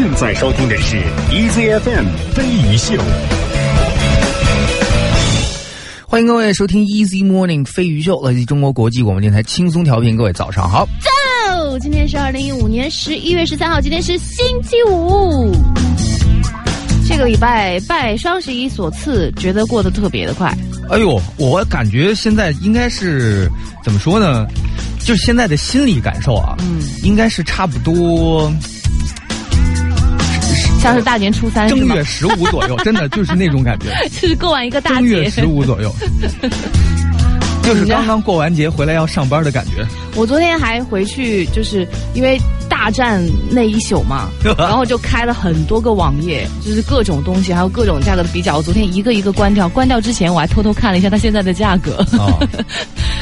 现在收听的是 EZFM 飞鱼秀。欢迎各位收听 Easy Morning 飞鱼秀，来自中国国际广播电台轻松调频。各位早上好，走，今天是二零一五年十一月十三号，今天是星期五。这个礼拜拜双十一所赐，觉得过得特别的快。哎呦，我感觉现在应该是怎么说呢？就是现在的心理感受啊，嗯，应该是差不多。像是大年初三，正月十五左右，真的就是那种感觉，就是过完一个大正月十五左右，就是刚刚过完节回来要上班的感觉。我昨天还回去，就是因为大战那一宿嘛，然后就开了很多个网页，就是各种东西，还有各种价格的比较。我昨天一个一个关掉，关掉之前我还偷偷看了一下它现在的价格，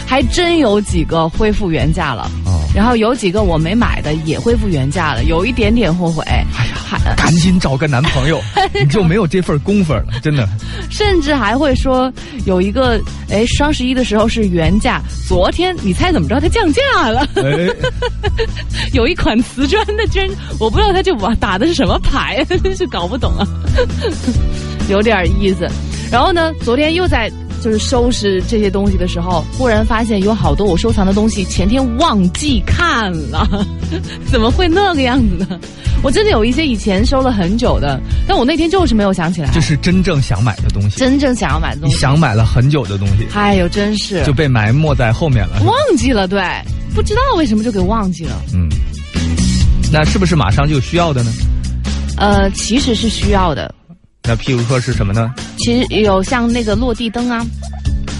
还真有几个恢复原价了。然后有几个我没买的也恢复原价了，有一点点后悔。哎呀，赶紧找个男朋友，你就没有这份功夫了，真的。甚至还会说有一个，哎，双十一的时候是原价，昨天你猜怎么着？它降价了。有一款瓷砖的真，我不知道它就打的是什么牌，真是搞不懂啊。有点意思。然后呢，昨天又在。就是收拾这些东西的时候，忽然发现有好多我收藏的东西前天忘记看了，怎么会那个样子呢？我真的有一些以前收了很久的，但我那天就是没有想起来。这是真正想买的东西，真正想要买的东西，你想买了很久的东西，哎呦，真是就被埋没在后面了，忘记了，对，不知道为什么就给忘记了。嗯，那是不是马上就需要的呢？呃，其实是需要的。那譬如说是什么呢？其实有像那个落地灯啊，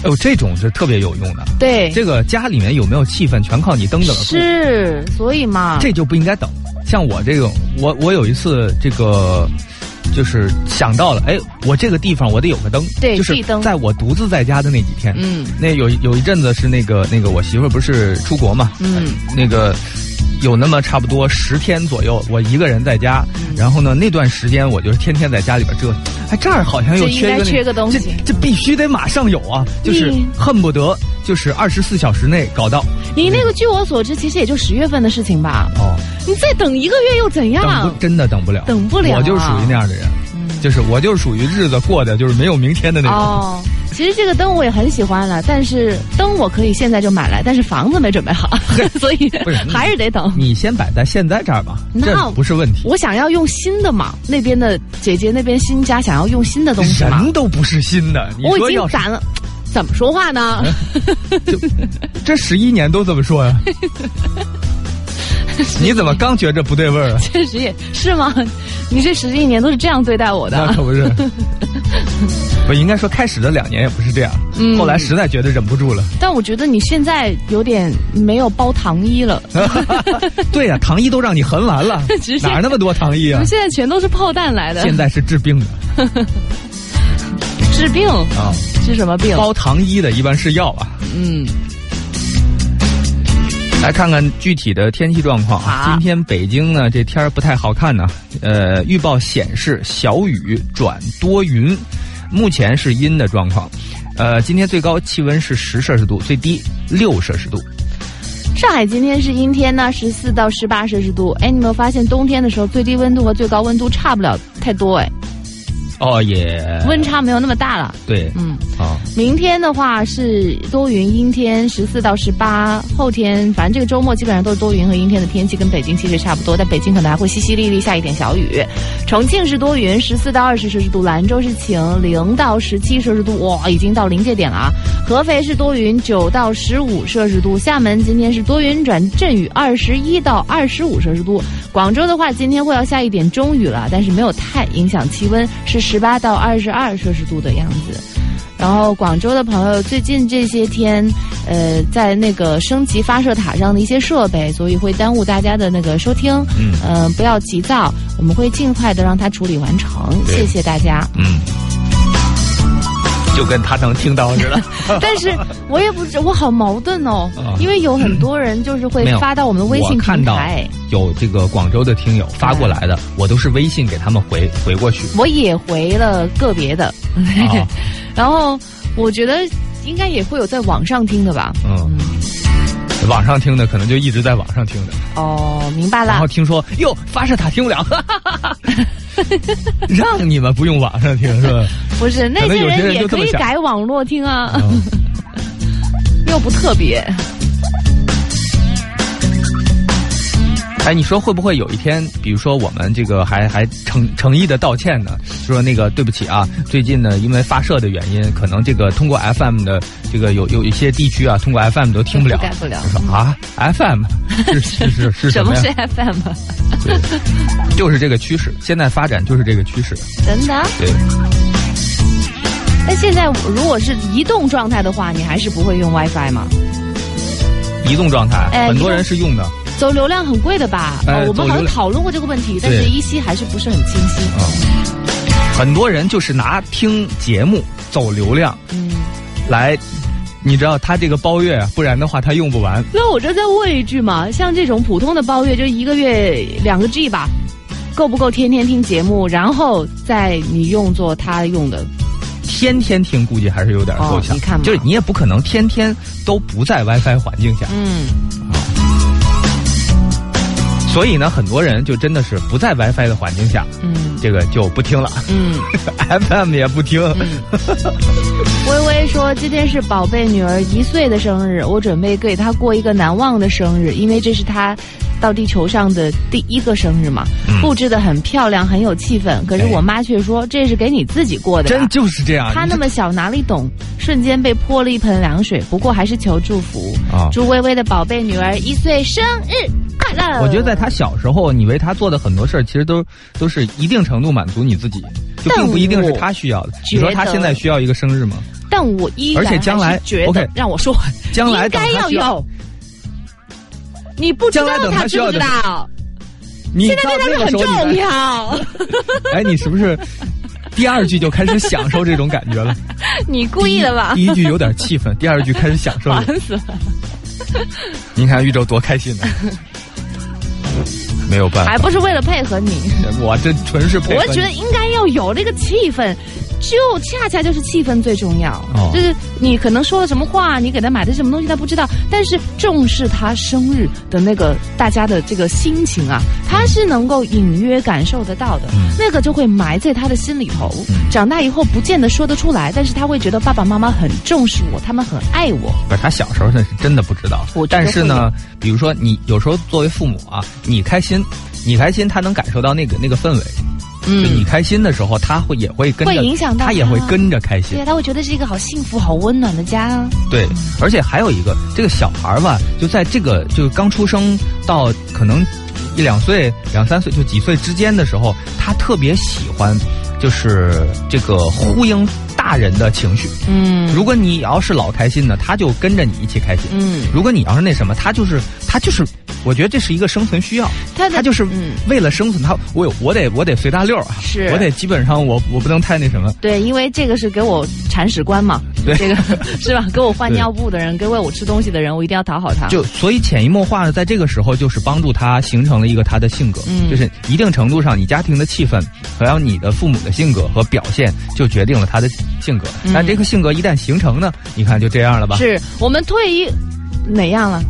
哦，这种是特别有用的。对，这个家里面有没有气氛，全靠你灯的。是，所以嘛，这就不应该等。像我这种，我我有一次这个，就是想到了，哎，我这个地方我得有个灯。对，就是在我独自在家的那几天，嗯，那有有一阵子是那个那个我媳妇不是出国嘛，嗯，那个。有那么差不多十天左右，我一个人在家，然后呢，那段时间我就是天天在家里边折腾。哎，这儿好像又缺个缺个东西，这这必须得马上有啊！就是恨不得就是二十四小时内搞到。你那个据我所知，其实也就十月份的事情吧。哦，你再等一个月又怎样？真的等不了，等不了。我就是属于那样的人，就是我就是属于日子过的就是没有明天的那种。哦。其实这个灯我也很喜欢了，但是灯我可以现在就买来，但是房子没准备好，所以还是得等。你先摆在现在这儿吧，那不是问题。我想要用新的嘛，那边的姐姐那边新家想要用新的东西人都不是新的，我已经攒了。怎么说话呢？这十一年都这么说呀？你怎么刚觉着不对味儿啊？确实也是吗？你这十一年都是这样对待我的？那可不是。我应该说，开始的两年也不是这样，后来实在觉得忍不住了。但我觉得你现在有点没有包糖衣了。对呀，糖衣都让你横完了，哪那么多糖衣啊？我们现在全都是炮弹来的。现在是治病的。治病啊？治什么病？包糖衣的一般是药啊。嗯。来看看具体的天气状况啊！今天北京呢，这天儿不太好看呢。呃，预报显示小雨转多云，目前是阴的状况。呃，今天最高气温是十摄氏度，最低六摄氏度。上海今天是阴天呢，十四到十八摄氏度。哎，你有没有发现冬天的时候最低温度和最高温度差不了太多？哎。哦，也温差没有那么大了。对，嗯，好。明天的话是多云阴天，十四到十八。后天反正这个周末基本上都是多云和阴天的天气，跟北京其实差不多。但北京可能还会淅淅沥沥下一点小雨。重庆是多云，十四到二十摄氏度。兰州是晴，零到十七摄氏度。哇，已经到临界点了啊！合肥是多云，九到十五摄氏度。厦门今天是多云转阵雨，二十一到二十五摄氏度。广州的话，今天会要下一点中雨了，但是没有太影响气温，是。十八到二十二摄氏度的样子，然后广州的朋友最近这些天，呃，在那个升级发射塔上的一些设备，所以会耽误大家的那个收听。嗯，呃，不要急躁，我们会尽快的让它处理完成。谢谢大家。嗯。就跟他能听到似的，但是我也不知我好矛盾哦，因为有很多人就是会发到我们的微信平台，有这个广州的听友发过来的，我都是微信给他们回回过去。我也回了个别的，然后我觉得应该也会有在网上听的吧。嗯，网上听的可能就一直在网上听的。哦，明白了。然后听说哟，发射塔听不了，让你们不用网上听是吧？不是，那些人也可以改网络听啊，又不特别。哎，你说会不会有一天，比如说我们这个还还诚诚意的道歉呢？说那个对不起啊，最近呢因为发射的原因，可能这个通过 FM 的这个有有一些地区啊，通过 FM 都听不了。改不了。说啊，FM 是是是是 什么是 FM？对，就是这个趋势，现在发展就是这个趋势。真的？对。那现在如果是移动状态的话，你还是不会用 WiFi 吗？移动状态，很多人是用的。走流量很贵的吧？哦，我们好像讨论过这个问题，但是依稀还是不是很清晰。很多人就是拿听节目走流量，嗯，来，你知道他这个包月，不然的话他用不完。那我这再问一句嘛，像这种普通的包月，就一个月两个 G 吧，够不够天天听节目？然后再你用作他用的，天天听估计还是有点够呛。你看，就是你也不可能天天都不在 WiFi 环境下。嗯。所以呢，很多人就真的是不在 WiFi 的环境下，嗯，这个就不听了，嗯，FM 也不听。微微说，今天是宝贝女儿一岁的生日，我准备给她过一个难忘的生日，因为这是她到地球上的第一个生日嘛，布置的很漂亮，很有气氛。可是我妈却说这是给你自己过的，真就是这样。她那么小哪里懂？瞬间被泼了一盆凉水。不过还是求祝福，祝微微的宝贝女儿一岁生日快乐。我觉得在她小时候，你为她做的很多事儿，其实都都是一定程度满足你自己，就并不一定是她需要的。你说她现在需要一个生日吗？但我依然而且将来，OK，让我说，将来应该要有。你不知道他知不知道？你现在对他很重要。哎，你是不是第二句就开始享受这种感觉了？你故意的吧？第一句有点气氛，第二句开始享受。烦死了！你看宇宙多开心呢。没有办法，还不是为了配合你。我这纯是配合。我觉得应该要有那个气氛。就恰恰就是气氛最重要，就是你可能说了什么话，你给他买的什么东西他不知道，但是重视他生日的那个大家的这个心情啊，他是能够隐约感受得到的，那个就会埋在他的心里头。长大以后不见得说得出来，但是他会觉得爸爸妈妈很重视我，他们很爱我。不是他小时候那是真的不知道，但是呢，比如说你有时候作为父母啊，你开心，你开心，他能感受到那个那个氛围。就你开心的时候，他会也会跟着，会影响到他也会跟着开心。对，他会觉得是一个好幸福、好温暖的家。对，而且还有一个，这个小孩吧，就在这个就刚出生到可能一两岁、两三岁就几岁之间的时候，他特别喜欢，就是这个呼应大人的情绪。嗯，如果你要是老开心呢，他就跟着你一起开心。嗯，如果你要是那什么，他就是他就是。我觉得这是一个生存需要，他他就是为了生存，他我有我得我得随大溜啊，是我得基本上我我不能太那什么。对，因为这个是给我铲屎官嘛，对，这个 是吧？给我换尿布的人，给喂我吃东西的人，我一定要讨好他。就所以潜移默化的，在这个时候就是帮助他形成了一个他的性格，嗯就是一定程度上，你家庭的气氛，还有你的父母的性格和表现，就决定了他的性格。但这个性格一旦形成呢，你看就这样了吧？是我们退一哪样了？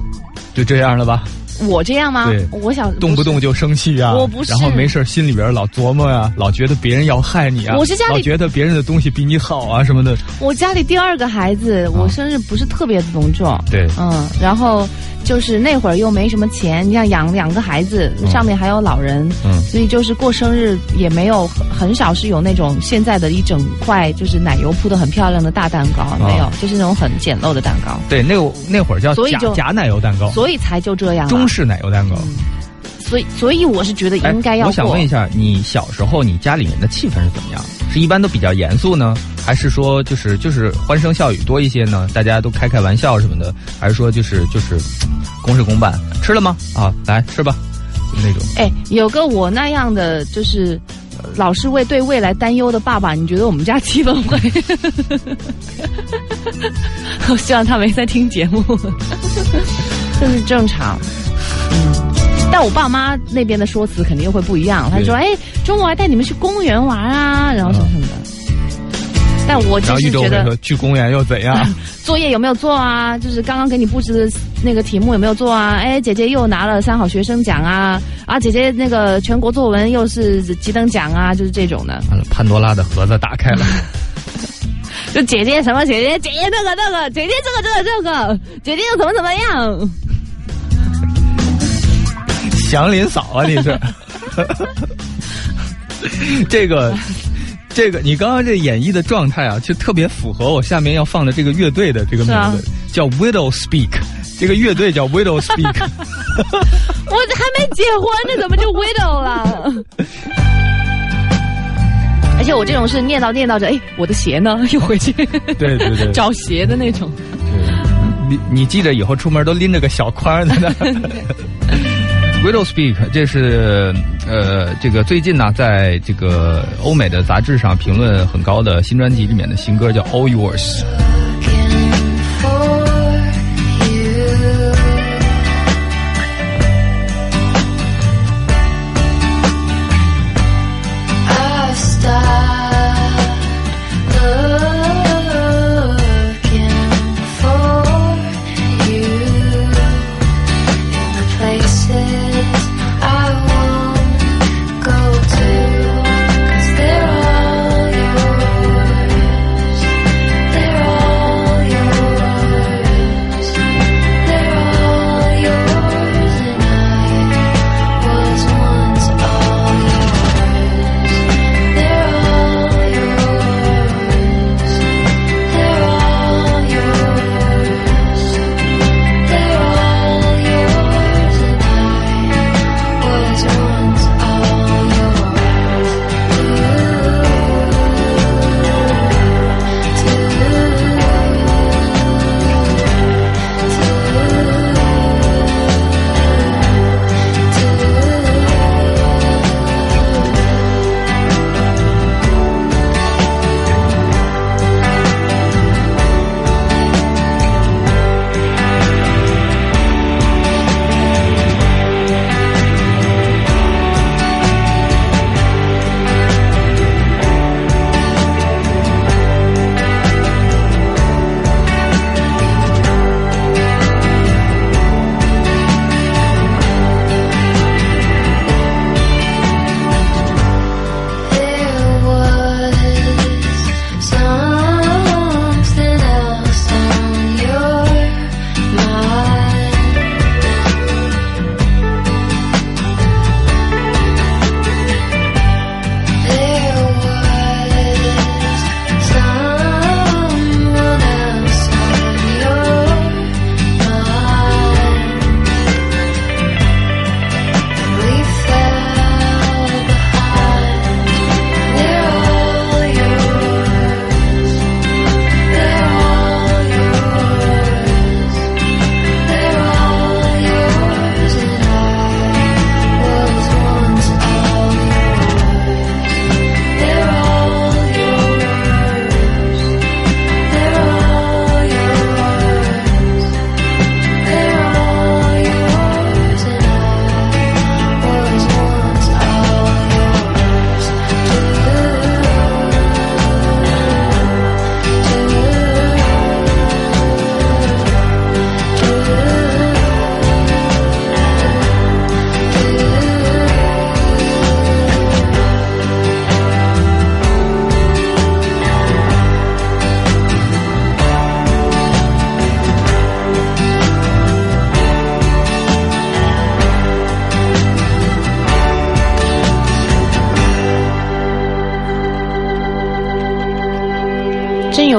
就这样了吧？我这样吗？对，我想动不动就生气啊！我不是，然后没事心里边老琢磨呀，老觉得别人要害你啊！我是家里老觉得别人的东西比你好啊什么的。我家里第二个孩子，我生日不是特别的隆重。对，嗯，然后。就是那会儿又没什么钱，你像养两个孩子，上面还有老人，嗯，所以就是过生日也没有很少是有那种现在的一整块就是奶油铺的很漂亮的大蛋糕，没有，就是那种很简陋的蛋糕。对，那那会儿叫假假奶油蛋糕，所以才就这样。中式奶油蛋糕。所以，所以我是觉得应该要。我想问一下，你小时候你家里面的气氛是怎么样？是一般都比较严肃呢，还是说就是就是欢声笑语多一些呢？大家都开开玩笑什么的，还是说就是就是公事公办？吃了吗？啊，来吃吧，那种。哎，有个我那样的就是老是为对未来担忧的爸爸，你觉得我们家气氛会？我希望他没在听节目，这是正常。嗯。但我爸妈那边的说辞肯定又会不一样。他说：“哎，中午还带你们去公园玩啊，然后什么什么的。”但我就是觉得去公园又怎样？作业有没有做啊？就是刚刚给你布置的那个题目有没有做啊？哎，姐姐又拿了三好学生奖啊！啊，姐姐那个全国作文又是几等奖啊？就是这种的。潘多拉的盒子打开了。就姐姐什么姐姐姐姐那个那个姐姐这个这个这个姐姐又怎么怎么样？祥林嫂啊，你是？这个。这个你刚刚这演绎的状态啊，就特别符合我下面要放的这个乐队的这个名字，叫 Widow Speak。这个乐队叫 Widow Speak。我还没结婚呢，怎么就 Widow 了？而且我这种是念叨念叨着，哎，我的鞋呢？又回去。对对对。找鞋的那种。你你记着以后出门都拎着个小筐的呢。Widow Speak，这是呃，这个最近呢，在这个欧美的杂志上评论很高的新专辑里面的新歌叫 All Yours。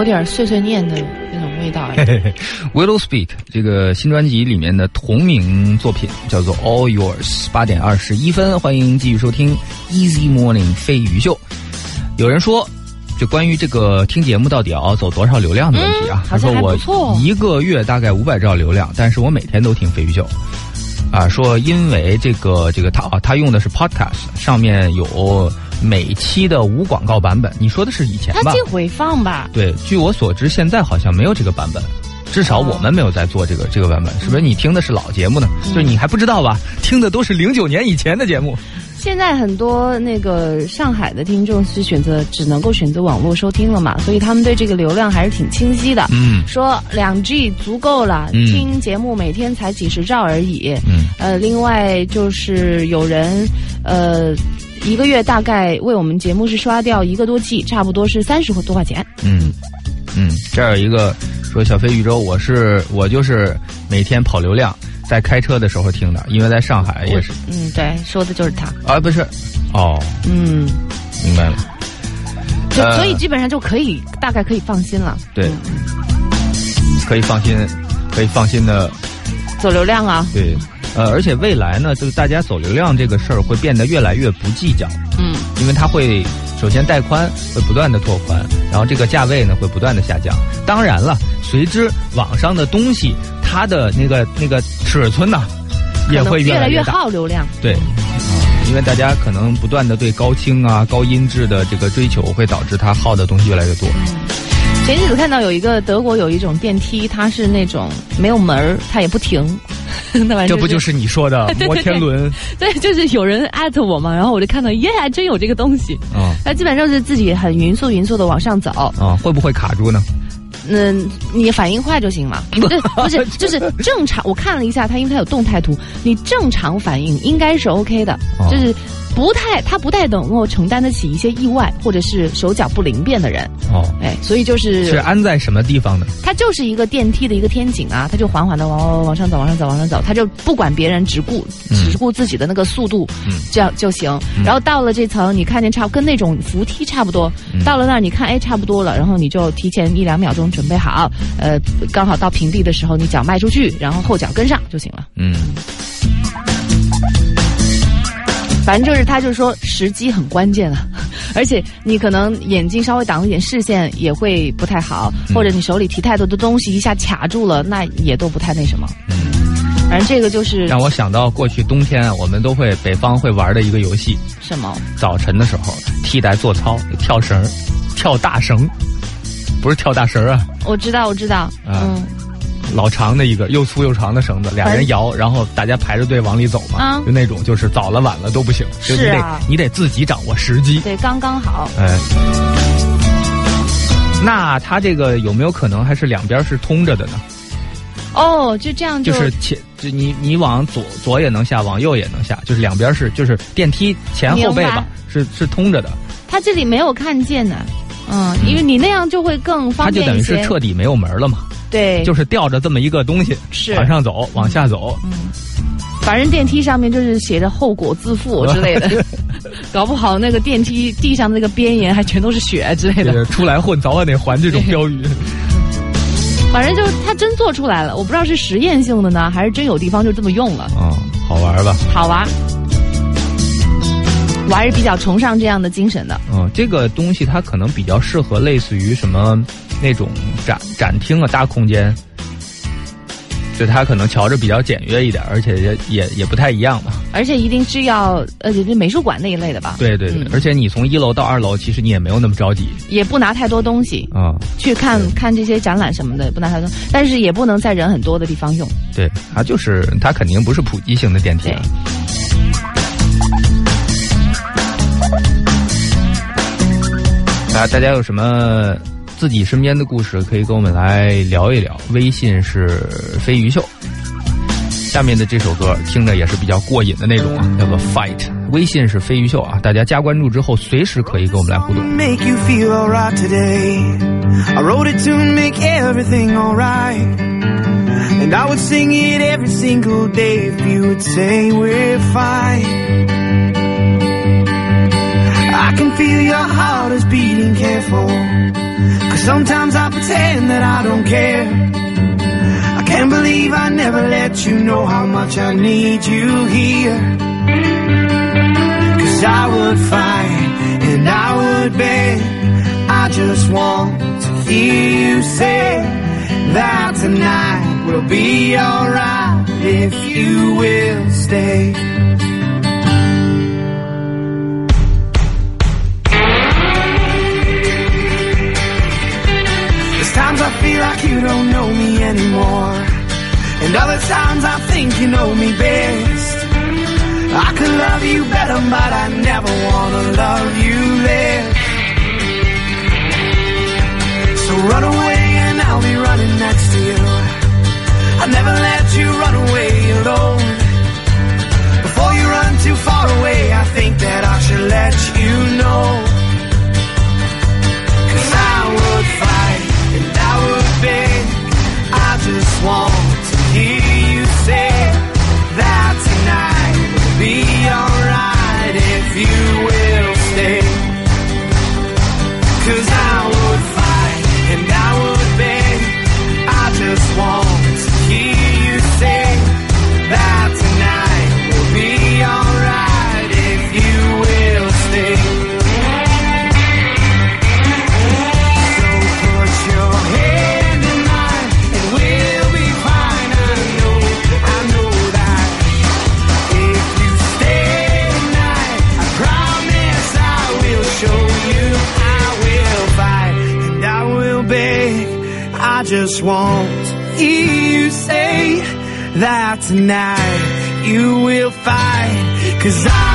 有点碎碎念的那种味道。Willow Speak 这个新专辑里面的同名作品叫做 All Yours，八点二十一分，欢迎继续收听 Easy Morning 飞鱼秀。有人说，就关于这个听节目到底要走多少流量的问题啊？他说我一个月大概五百兆流量，但是我每天都听飞鱼秀。啊，说因为这个这个他啊，他用的是 Podcast，上面有。每期的无广告版本，你说的是以前吧？它进回放吧？对，据我所知，现在好像没有这个版本，至少我们没有在做这个这个版本，是不是？你听的是老节目呢？就你还不知道吧？听的都是零九年以前的节目。现在很多那个上海的听众是选择只能够选择网络收听了嘛，所以他们对这个流量还是挺清晰的。嗯，说两 G 足够了，听节目每天才几十兆而已。嗯，呃，另外就是有人呃一个月大概为我们节目是刷掉一个多 G，差不多是三十多块钱。嗯嗯，这儿有一个说小飞宇宙，我是我就是每天跑流量。在开车的时候听的，因为在上海也是。嗯，对，说的就是他。啊，不是，哦，嗯，明白了。就所以基本上就可以，大概可以放心了。对，可以放心，可以放心的走流量啊。对，呃，而且未来呢，就是大家走流量这个事儿会变得越来越不计较。嗯，因为它会首先带宽会不断的拓宽，然后这个价位呢会不断的下降。当然了，随之网上的东西。它的那个那个尺寸呢，也会越来越耗流量。对，因为大家可能不断的对高清啊、高音质的这个追求，会导致它耗的东西越来越多。前日子看到有一个德国有一种电梯，它是那种没有门儿，它也不停。那玩意这不就是你说的 摩天轮？对，就是有人艾特我嘛，然后我就看到，耶，还真有这个东西。啊，它基本上是自己很匀速、匀速的往上走。啊，会不会卡住呢？嗯，你反应快就行嘛。不不是，就是正常。我看了一下它，因为它有动态图，你正常反应应该是 OK 的，就是。不太，他不太能够承担得起一些意外，或者是手脚不灵便的人。哦，哎，所以就是是安在什么地方呢？它就是一个电梯的一个天井啊，他就缓缓的往往往上走，往上走，往上走，他就不管别人，只顾只顾自己的那个速度，这样就行。然后到了这层，你看见差跟那种扶梯差不多。到了那儿，你看，哎，差不多了，然后你就提前一两秒钟准备好，呃，刚好到平地的时候，你脚迈出去，然后后脚跟上就行了。嗯。反正就是，他就是说时机很关键啊，而且你可能眼睛稍微挡一点视线也会不太好，或者你手里提太多的东西一下卡住了，那也都不太那什么。嗯，反正这个就是让我想到过去冬天我们都会北方会玩的一个游戏。什么？早晨的时候替代做操，跳绳，跳大绳，不是跳大绳啊。我知道，我知道。嗯。老长的一个又粗又长的绳子，俩人摇，然后大家排着队往里走嘛，就那种就是早了晚了都不行，就你得你得自己掌握时机，对，刚刚好。哎，那它这个有没有可能还是两边是通着的呢？哦，就这样，就是前就你你往左左也能下，往右也能下，就是两边是就是电梯前后背吧，是是通着的。它这里没有看见呢，嗯，因为你那样就会更方便它就等于是彻底没有门了嘛。对，就是吊着这么一个东西，是往上走，往下走。嗯，反正电梯上面就是写着“后果自负”之类的 搞不好那个电梯地上的那个边沿还全都是血之类的。出来混，早晚得还这种标语。反正就他真做出来了，我不知道是实验性的呢，还是真有地方就这么用了。嗯，好玩吧？好玩。我还是比较崇尚这样的精神的。嗯，这个东西它可能比较适合类似于什么。那种展展厅啊，大空间，就它可能瞧着比较简约一点，而且也也也不太一样吧。而且一定是要呃，就美术馆那一类的吧？对对对，而且你从一楼到二楼，其实你也没有那么着急，也不拿太多东西啊，去看看这些展览什么的，不拿太多，但是也不能在人很多的地方用。对，它就是它肯定不是普及型的电梯。啊，大家有什么？自己身边的故事可以跟我们来聊一聊，微信是飞鱼秀。下面的这首歌听着也是比较过瘾的那种啊，叫做 Fight。微信是飞鱼秀啊，大家加关注之后，随时可以跟我们来互动。Sometimes I pretend that I don't care. I can't believe I never let you know how much I need you here. Cause I would fight and I would beg. I just want to hear you say that tonight will be alright if you will stay. times I feel like you don't know me anymore. And other times I think you know me best. I could love you better, but I never wanna love you less. So run away and I'll be running next to you. I never let you run away alone. Before you run too far away, I think that I should let you know. here. Hear you say that tonight you will fight. Cause I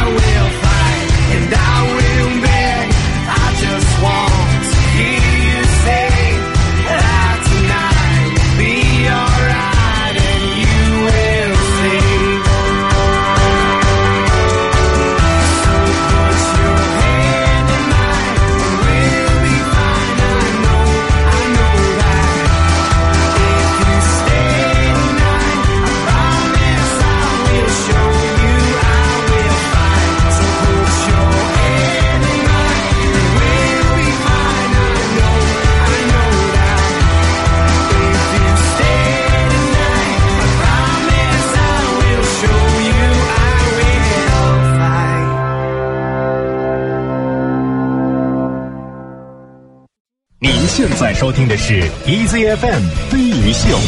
收听的是 EZFM 飞鱼秀。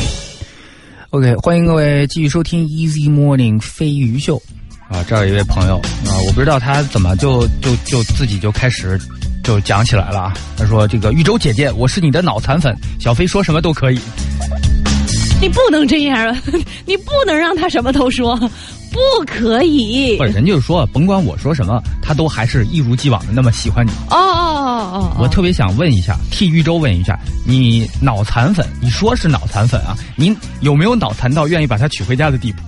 OK，欢迎各位继续收听 Easy Morning 飞鱼秀。啊，这儿有一位朋友啊，我不知道他怎么就就就自己就开始就讲起来了啊。他说：“这个玉州姐姐，我是你的脑残粉，小飞说什么都可以。你不能这样啊！你不能让他什么都说，不可以。不是，人就是说，甭管我说什么，他都还是一如既往的那么喜欢你。哦哦哦哦，我特别想问一下，替玉州问一下，你脑残粉，你说是脑残粉啊？您有没有脑残到愿意把他娶回家的地步？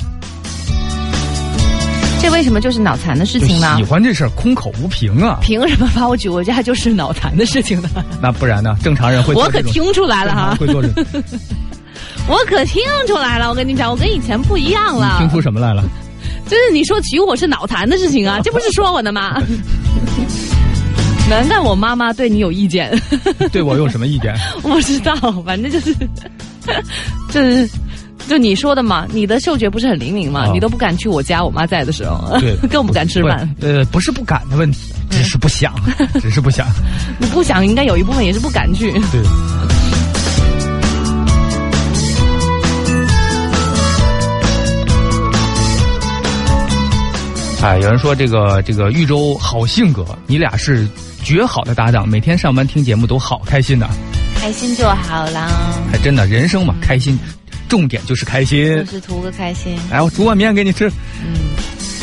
这为什么就是脑残的事情呢喜？欢这事儿空口无凭啊？凭什么把我娶回家就是脑残的事情呢？那不然呢？正常人会我可听出来了哈，会做这种。我可听出来了。我跟你讲，我跟以前不一样了。听出什么来了？就是你说娶我是脑残的事情啊，这不是说我的吗？难怪我妈妈对你有意见。对我有什么意见？我不知道，反正就是，就是，就你说的嘛，你的嗅觉不是很灵敏嘛，啊你都不敢去我家，我妈在的时候，对，更不敢吃饭。呃，不是不敢的问题，只是不想，只是不想。你不想，应该有一部分也是不敢去。对。哎，有人说这个这个豫州好性格，你俩是绝好的搭档，每天上班听节目都好开心呐、开心就好啦，还真的，人生嘛，开心，重点就是开心就。是图个开心。来，我煮碗面给你吃，嗯，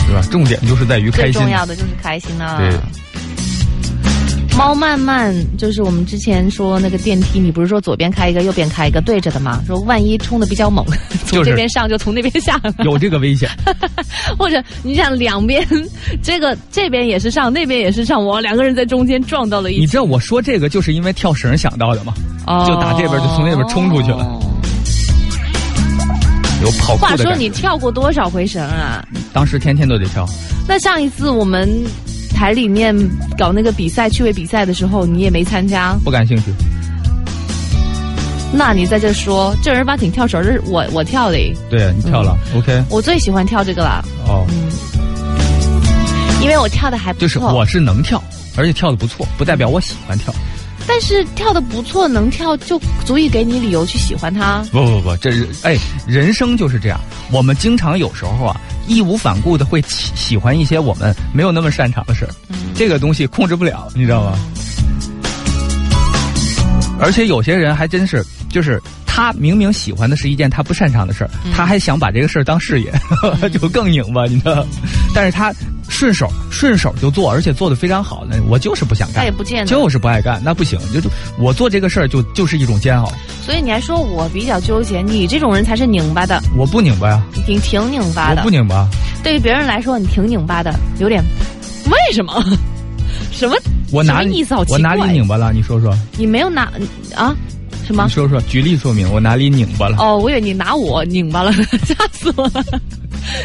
对吧？重点就是在于开心。最重要的就是开心啊。对。猫慢慢就是我们之前说那个电梯，你不是说左边开一个，右边开一个对着的吗？说万一冲的比较猛，从这边上就从那边下了。有这个危险，或者你想两边，这个这边也是上，那边也是上，我两个人在中间撞到了一起。你知道我说这个就是因为跳绳想到的吗？哦就打这边就从那边冲出去了有跑酷话说。你跳过多少回绳啊？当时天天都得跳，那上一次我们台里面搞那个比赛趣味比赛的时候，你也没参加，不感兴趣。那你在这说正儿八经跳绳是我我跳的，对你跳了、o k 我最喜欢跳这个了，哦，因为我跳的还不错。就是我是能跳，而且跳的不错，不代表我喜欢跳。但是跳的不错，能跳就足以给你理由去喜欢他。不不不，这是哎，人生就是这样。我们经常有时候啊，义无反顾的会喜喜欢一些我们没有那么擅长的事儿，这个东西控制不了，你知道吗？而且有些人还真是，就是他明明喜欢的是一件他不擅长的事儿，他还想把这个事儿当事业，就更拧巴，你知道？但是他顺手顺手就做，而且做的非常好的，我就是不想干，他也不见得就是不爱干，那不行，就就我做这个事儿就就是一种煎熬，所以你还说我比较纠结，你这种人才是拧巴的，我不拧巴呀，你挺挺拧巴的我不。拧巴。对于别人来说，你挺拧巴的，有点为什么？什么？我哪里意思？好奇怪。我哪里拧巴了？你说说，你没有哪啊？什么你？说说，举例说明我哪里拧巴了？哦，我以为你拿我拧巴了，吓死我了！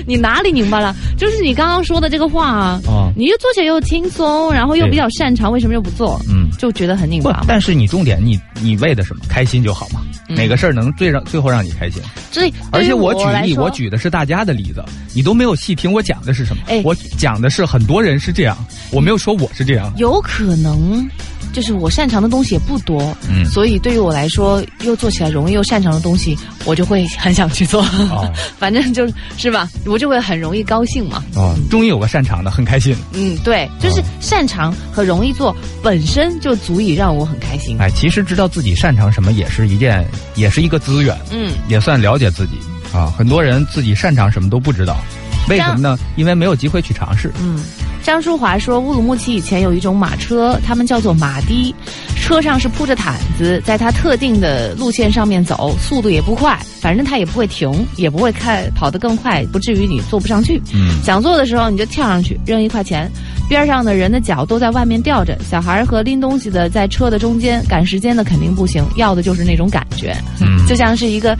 你哪里拧巴了？就是你刚刚说的这个话啊，哦你又做起来又轻松，然后又比较擅长，为什么又不做？嗯就觉得很拧巴，嘛。但是你重点，你你为的什么？开心就好嘛。嗯哪个事儿能最让最后让你开心？所以，而且我举例，我举的是大家的例子，你都没有细听我讲的是什么。哎我讲的是很多人是这样，我没有说我是这样。有可能就是我擅长的东西也不多，嗯所以对于我来说，又做起来容易又擅长的东西，我就会很想去做。哦 反正就是是吧，我就会很容易高兴嘛。哦，终于有个擅长的，很开心。嗯，对，就是哦擅长和容易做本身就足以让我很开心。哎，其实知道自己擅长什么也是一件，也是一个资源，嗯，也算了解自己啊。很多人自己擅长什么都不知道，为什么呢？因为没有机会去尝试。嗯，张淑华说，乌鲁木齐以前有一种马车，他们叫做马的，车上是铺着毯子，在它特定的路线上面走，速度也不快，反正它也不会停，也不会开跑得更快，不至于你坐不上去。嗯想坐的时候你就跳上去，扔一块钱，边上的人的脚都在外面吊着，小孩和拎东西的在车的中间，赶时间的肯定不行，要的就是那种感觉，嗯就像是一个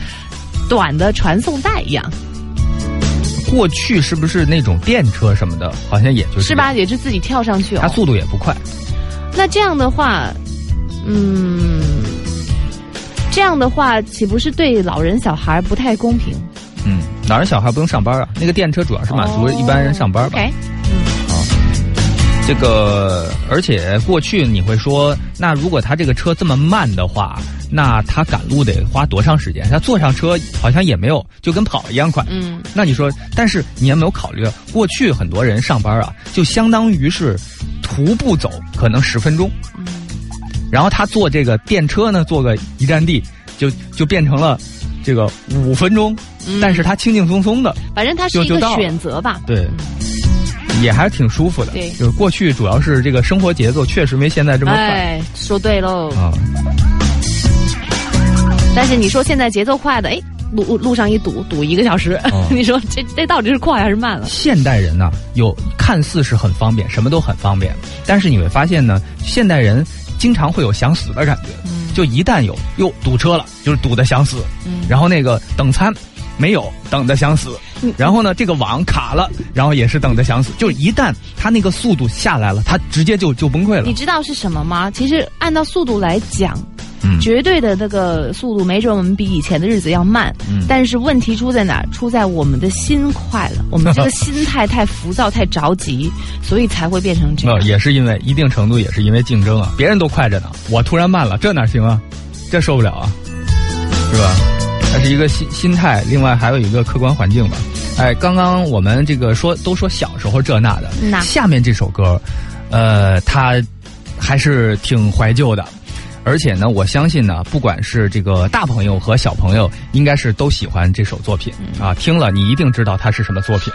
短的传送带一样，过去是不是那种电车什么的，好像也就是是吧？？也是自己跳上去哦。它速度也不快。那这样的话，嗯，这样的话岂不是对老人小孩不太公平？嗯，老人小孩不用上班啊，那个电车主要是满足一般人上班吧。这个，而且过去你会说，那如果他这个车这么慢的话，那他赶路得花多长时间？他坐上车好像也没有，就跟跑一样快。嗯，那你说，但是你有没有考虑，过去很多人上班啊，就相当于是徒步走，可能十分钟，然后他坐这个电车呢，坐个一站地，就就变成了这个五分钟，嗯。但是他轻轻松松的，反正他是一个选择吧。对，也还是挺舒服的。对就是过去主要是这个生活节奏确实没现在这么快哎，说对喽。啊。但是你说现在节奏快的，哎，路路上一堵堵一个小时，哦 你说这这到底是快还是慢了？现代人呢，有看似是很方便，什么都很方便，但是你会发现呢，现代人经常会有想死的感觉。就一旦有又堵车了，就是堵得想死。嗯然后那个等餐没有，等得想死。嗯然后呢，这个网卡了，然后也是等得想死。就是一旦他那个速度下来了，他直接就就崩溃了你。知道是什么吗？其实按照速度来讲，嗯绝对的那个速度，没准我们比以前的日子要慢。嗯但是问题出在哪儿？出在我们的心快了，我们这个心态太浮躁、太着急，所以才会变成这呃，样。也是因为一定程度也是因为竞争啊，别人都快着呢，我突然慢了，这哪行啊？这受不了啊，是吧？它是一个心心态，另外还有一个客观环境吧。哎，刚刚我们这个说都说小时候这那的，那下面这首歌，呃，它还是挺怀旧的。而且呢，我相信呢，不管是这个大朋友和小朋友，应该是都喜欢这首作品啊。听了你一定知道它是什么作品。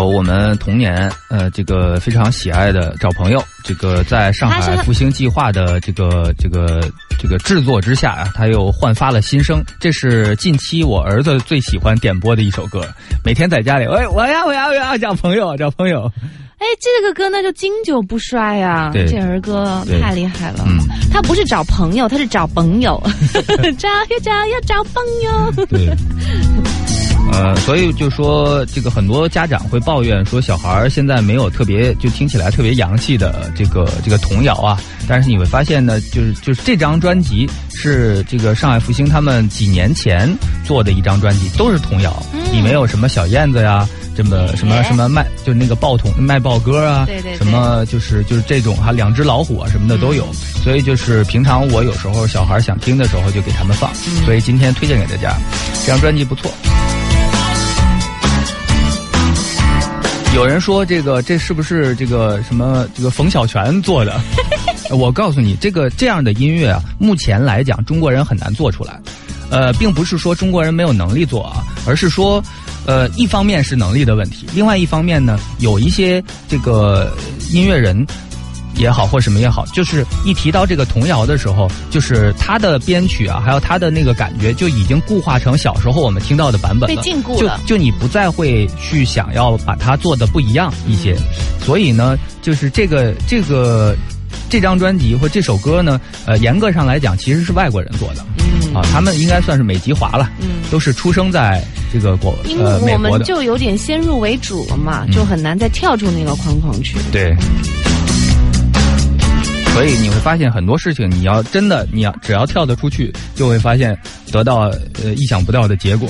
首我们童年呃这个非常喜爱的找朋友，这个在上海复兴计划的这个这个这个制作之下啊，他又焕发了新生。这是近期我儿子最喜欢点播的一首歌，每天在家里，哎，我要我要我要找朋友找朋友，哎，这个歌那就经久不衰呀、对这儿歌太厉害了。嗯他不是找朋友，他是找朋友，找呀找呀找朋友。对。呃，所以就说这个很多家长会抱怨说小孩儿现在没有特别就听起来特别洋气的这个这个童谣啊，但是你会发现呢，就是就是这张专辑是这个上海复兴他们几年前做的一张专辑，都是童谣，里面有什么小燕子呀。这么什么哎什么卖就是那个爆童卖报歌啊，对对对什么就是就是这种哈两只老虎啊什么的都有，所以就是平常我有时候小孩想听的时候就给他们放，所以今天推荐给大家，这张专辑不错。有人说这个这是不是这个什么这个冯小泉做的？我告诉你，这个这样的音乐啊，目前来讲中国人很难做出来。呃，并不是说中国人没有能力做啊，而是说，呃，一方面是能力的问题，另外一方面呢，有一些这个音乐人。也好，或什么也好，就是一提到这个童谣的时候，就是他的编曲啊，还有他的那个感觉，就已经固化成小时候我们听到的版本了。被禁锢了。就就你不再会去想要把它做的不一样一些，所以呢，就是这个这个这张专辑或这首歌呢，呃，严格上来讲其实是外国人做的，嗯。啊，他们应该算是美籍华了，嗯。都是出生在这个国因呃我们就有点先入为主了嘛，嗯就很难再跳出那个框框去。对。所以你会发现很多事情，你要真的，你要只要跳得出去，就会发现得到呃意想不到的结果。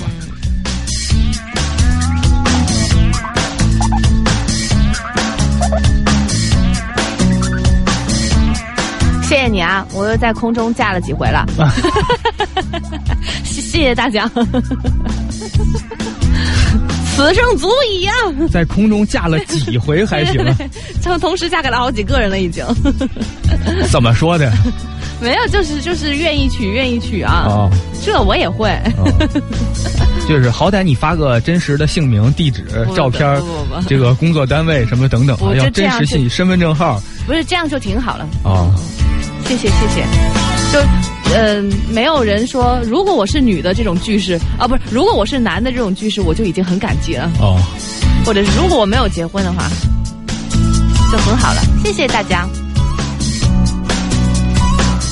谢谢你啊，我又在空中架了几回了，谢 谢谢大家。此生足矣啊！在空中架了几回还行啊？他们同时嫁给了好几个人了，已经。怎么说的？没有，就是就是愿意娶，愿意娶啊！哦，这我也会。就是好歹你发个真实的姓名、地址、照片这个工作单位什么等等要真实信息、身份证号不是这样就挺好了。哦。谢谢谢谢。就嗯、没有人说如果我是女的这种句式啊，不是如果我是男的这种句式，我就已经很感激了。哦，或者是如果我没有结婚的话，就很好了。谢谢大家。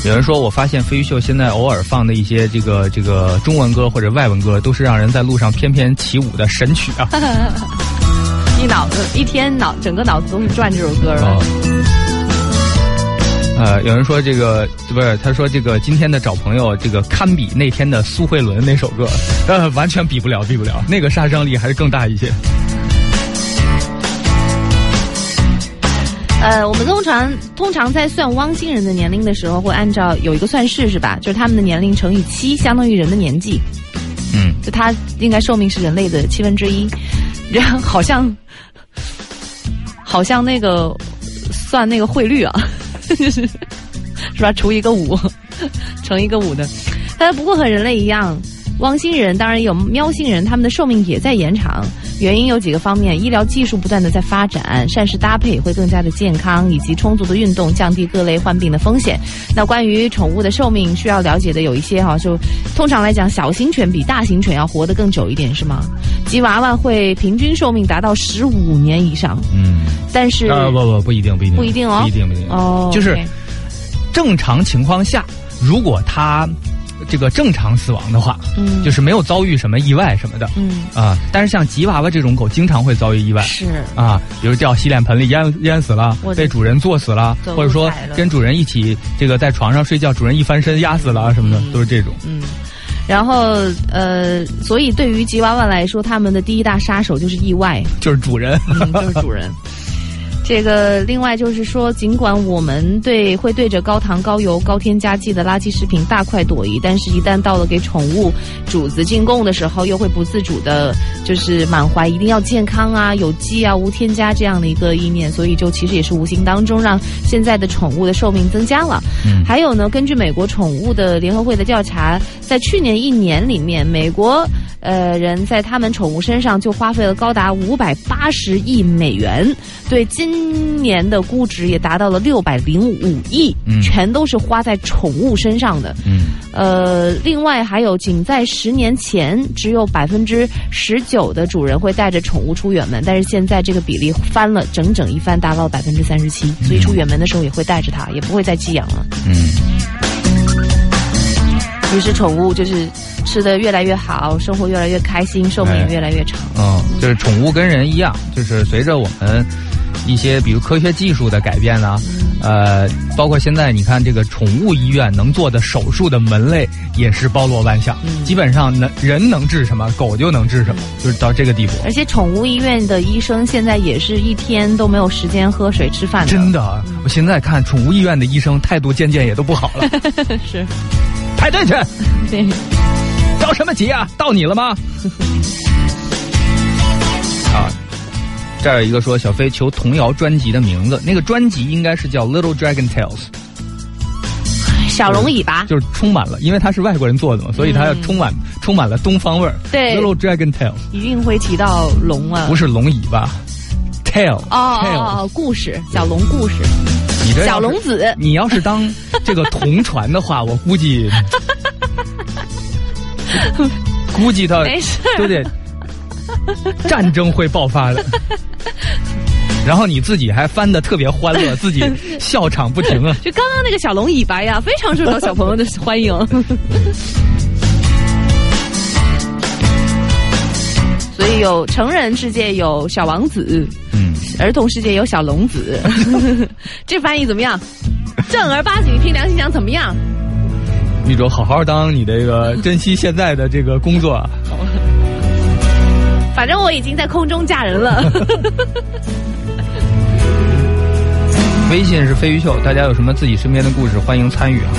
有人说，我发现飞鱼秀现在偶尔放的一些这个这个中文歌或者外文歌，都是让人在路上翩翩起舞的神曲啊。一脑子一天脑整个脑子都是转这首歌了。哦。呃，有人说这个不是，他说这个今天的找朋友，这个堪比那天的苏慧伦那首歌，呃，完全比不了，比不了，那个杀伤力还是更大一些。呃，我们通常通常在算汪星人的年龄的时候，会按照有一个算式是吧？就是他们的年龄乘以七，相当于人的年纪。嗯，就他应该寿命是人类的七分之一，然后好像好像那个算那个汇率啊，就是是吧？除一个五，乘一个五的。但不过和人类一样，汪星人当然有喵星人，他们的寿命也在延长。原因有几个方面：医疗技术不断的在发展，膳食搭配也会更加的健康，以及充足的运动降低各类患病的风险。那关于宠物的寿命，需要了解的有一些哈，就通常来讲，小型犬比大型犬要活得更久一点，是吗？吉娃娃会平均寿命达到十五年以上，嗯，但是啊不不不一定不一定不一定哦。不一定不一定。哦，就是正常情况下，如果它这个正常死亡的话，嗯就是没有遭遇什么意外什么的嗯啊。但是像吉娃娃这种狗，经常会遭遇意外。是啊，比如掉洗脸盆里淹淹死了被主人坐死了，或者说跟主人一起这个在床上睡觉，主人一翻身压死了啊什么的，都是这种。嗯。然后，呃，所以对于吉娃娃来说，他们的第一大杀手就是意外，就是主人。嗯，就是主人。这个另外就是说，尽管我们对会对着高糖、高油、高添加剂的垃圾食品大快朵颐，但是一旦到了给宠物主子进贡的时候，又会不自主的，就是满怀一定要健康啊、有机啊、无添加这样的一个意念，所以就其实也是无形当中让现在的宠物的寿命增加了。嗯还有呢，根据美国宠物的联合会的调查，在去年一年里面，美国呃人在他们宠物身上就花费了高达五百八十亿美元，对今年的估值也达到了六百零五亿，嗯全都是花在宠物身上的。嗯呃，另外还有，仅在十年前，只有百分之十九的主人会带着宠物出远门，但是现在这个比例翻了整整一番，达到百分之三十七。所以出远门的时候也会带着它，也不会再寄养了。嗯，于是宠物就是吃的越来越好，生活越来越开心，寿命也越来越长。嗯，就是宠物跟人一样，就是随着我们一些比如科学技术的改变呢、呃，包括现在你看这个宠物医院能做的手术的门类也是包罗万象，基本上能人能治什么，狗就能治什么，就是到这个地步。而且宠物医院的医生现在也是一天都没有时间喝水吃饭的，真的，我现在看宠物医院的医生态度渐渐也都不好了。是，排队去，对。着什么急啊？到你了吗？啊，这儿有一个说小飞求童谣专辑的名字，那个专辑应该是叫《Little Dragon Tales》，小龙尾巴，就是充满了，因为它是外国人做的嘛，所以它要充满、充满了东方味儿。对，Little Dragon Tales 一定会提到龙啊，不是龙尾巴，tail 哦哦 tail，哦，故事，小龙故事，你这小龙子，你要是当 这个同传的话，我估计，估计他没事对不对？战争会爆发的。然后你自己还翻的特别欢乐，自己笑场不停啊！就刚刚那个小龙尾巴呀，非常受到小朋友的欢迎。所以有成人世界有小王子，嗯，儿童世界有小龙子，这翻译怎么样？正儿八经，凭良心讲怎么样？女主好好当你这个珍惜现在的这个工作啊。反正我已经在空中嫁人了。微信是飞鱼秀，大家有什么自己身边的故事，欢迎参与啊！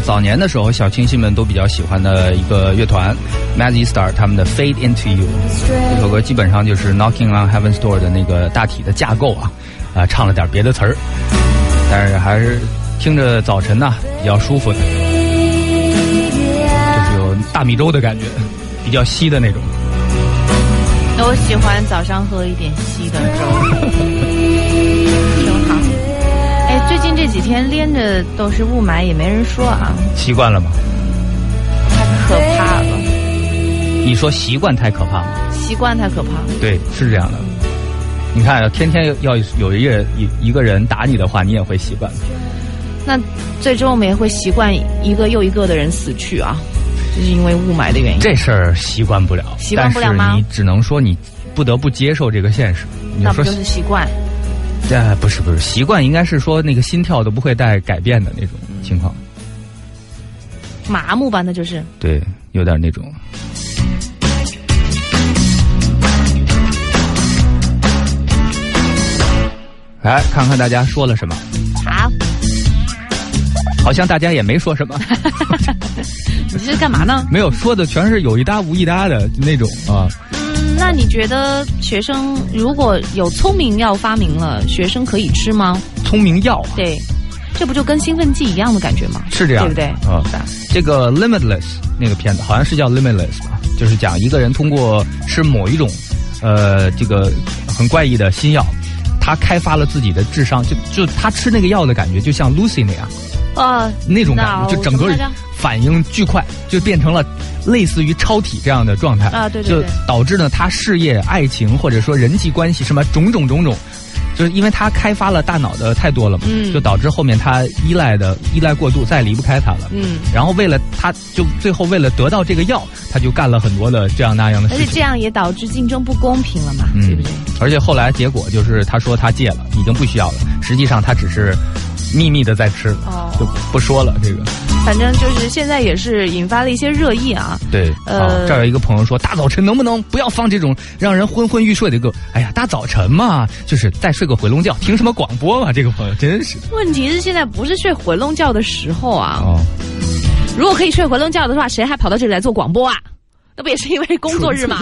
早年的时候小清新们都比较喜欢的一个乐团 Magic Star 他们的 Fade Into You 这首歌基本上就是 Knocking on Heaven's Door 的那个大体的架构啊，啊唱了点别的词儿，但是还是听着早晨呐、比较舒服的，就是有大米粥的感觉，比较稀的那种。我喜欢早上喝一点稀的粥。哎，最近这几天连着都是雾霾，也没人说啊，习惯了吗？太可怕了，你说习惯太可怕吗？习惯太可怕。对，是这样的。你看，天天要有一个一一个人打你的话，你也会习惯。那最终我们也会习惯一个又一个的人死去啊，就是因为雾霾的原因。这事儿习惯不了，习惯不了吗你只能说你不得不接受这个现实。你说那不就是习惯？呃，不是不是，习惯应该是说那个心跳都不会带改变的那种情况。麻木吧，那就是。对，有点那种。来看看大家说了什么，好，好像大家也没说什么，你这是干嘛呢？没有说的全是有一搭无一搭的那种啊。嗯，那你觉得学生如果有聪明药发明了，学生可以吃吗？聪明药啊，对，这不就跟兴奋剂一样的感觉吗？是这样，对不对？啊？这个 Limitless 那个片子好像是叫 Limitless 吧，就是讲一个人通过吃某一种，呃，这个很怪异的新药，他开发了自己的智商，就就他吃那个药的感觉，就像 Lucy 那样啊，那种感觉，就整个什么来着反应巨快，就变成了类似于超体这样的状态啊对对就导致呢他事业、爱情或者说人际关系什么种种种种。就是因为他开发了大脑的太多了嘛，嗯就导致后面他依赖的依赖过度，再离不开他了。嗯，然后为了他，就最后为了得到这个药，他就干了很多的这样那样的事而且。这样也导致竞争不公平了嘛，嗯对不对？而且后来结果就是他说他戒了，已经不需要了，实际上他只是秘密的在吃，哦就不说了。这个反正就是现在也是引发了一些热议啊。对，呃啊，这儿有一个朋友说，大早晨能不能不要放这种让人昏昏欲睡的歌？哎呀，大早晨嘛，就是再睡个回笼觉，听什么广播嘛？这个朋友真是问题是现在不是睡回笼觉的时候啊。哦，如果可以睡回笼觉的话，谁还跑到这里来做广播啊？那不也是因为工作日吗？